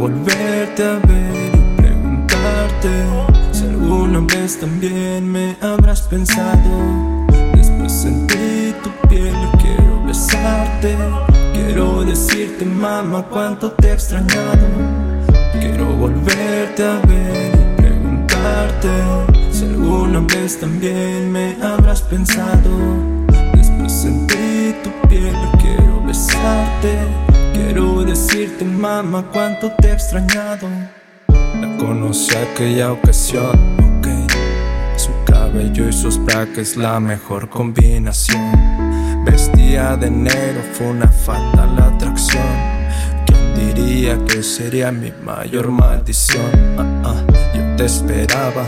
volverte a ver y preguntarte si alguna vez también me habrás pensado. Después sentí tu piel quiero besarte. Quiero decirte, mamá, cuánto te he extrañado. Quiero volverte a ver y preguntarte si alguna vez también me habrás pensado. Después sentí tu piel quiero besarte. Quiero decirte, mamá, cuánto te he extrañado. La conocí aquella ocasión, ok. Su cabello y sus braques, la mejor combinación. Vestía de negro, fue una fatal atracción. ¿Quién diría que sería mi mayor maldición? Ah, ah, yo te esperaba.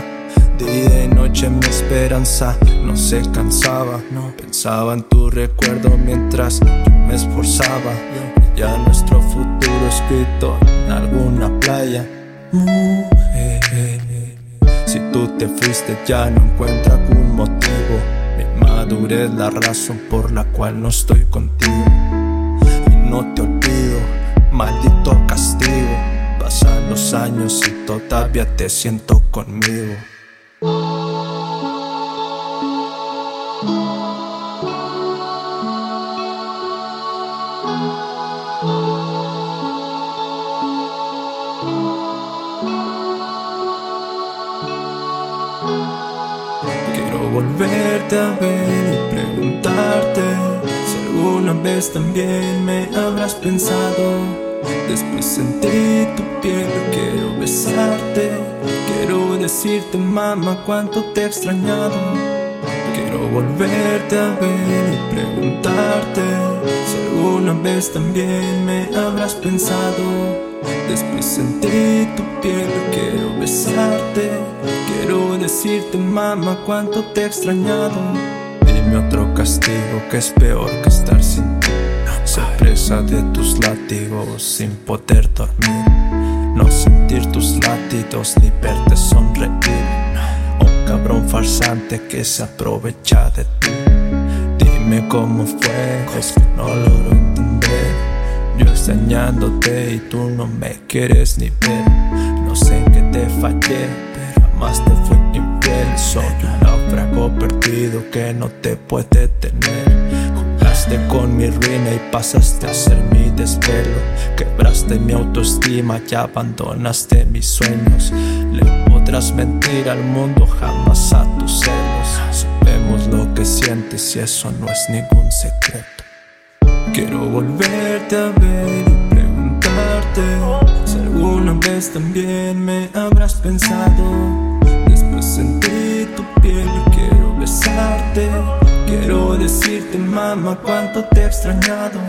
Día y noche mi esperanza no se cansaba. Pensaba en tu recuerdo mientras yo me esforzaba. Ya nuestro futuro escrito en alguna playa. Si tú te fuiste ya no encuentro algún motivo. Mi madurez la razón por la cual no estoy contigo. Y no te olvido, maldito castigo. Pasan los años y todavía te siento conmigo. Volverte a ver y preguntarte si alguna vez también me habrás pensado. Después sentí tu piel quiero besarte. Quiero decirte, mamá, cuánto te he extrañado. Volverte a ver y preguntarte si alguna vez también me habrás pensado. Después sentí tu piel quiero besarte. Quiero decirte, mamá, cuánto te he extrañado. Dime otro castigo que es peor que estar sin ti. Ser presa de tus látigos sin poder dormir. No sentir tus latidos ni verte sonreír. Cabrón farsante que se aprovecha de ti. Dime cómo fue, es que no logro entender. Yo extrañándote y tú no me quieres ni ver. No sé en qué te fallé, pero jamás te fui infiel. Soy un náufrago perdido que no te puede tener. Con mi ruina y pasaste a ser mi desvelo. Quebraste mi autoestima y abandonaste mis sueños. Le podrás mentir al mundo, jamás a tus celos. Sabemos lo que sientes y eso no es ningún secreto. Quiero volverte a ver y preguntarte si alguna vez también me habrás pensado. Después sentí tu piel y quiero besarte. Quiero decirte, mamá, cuánto te he extrañado.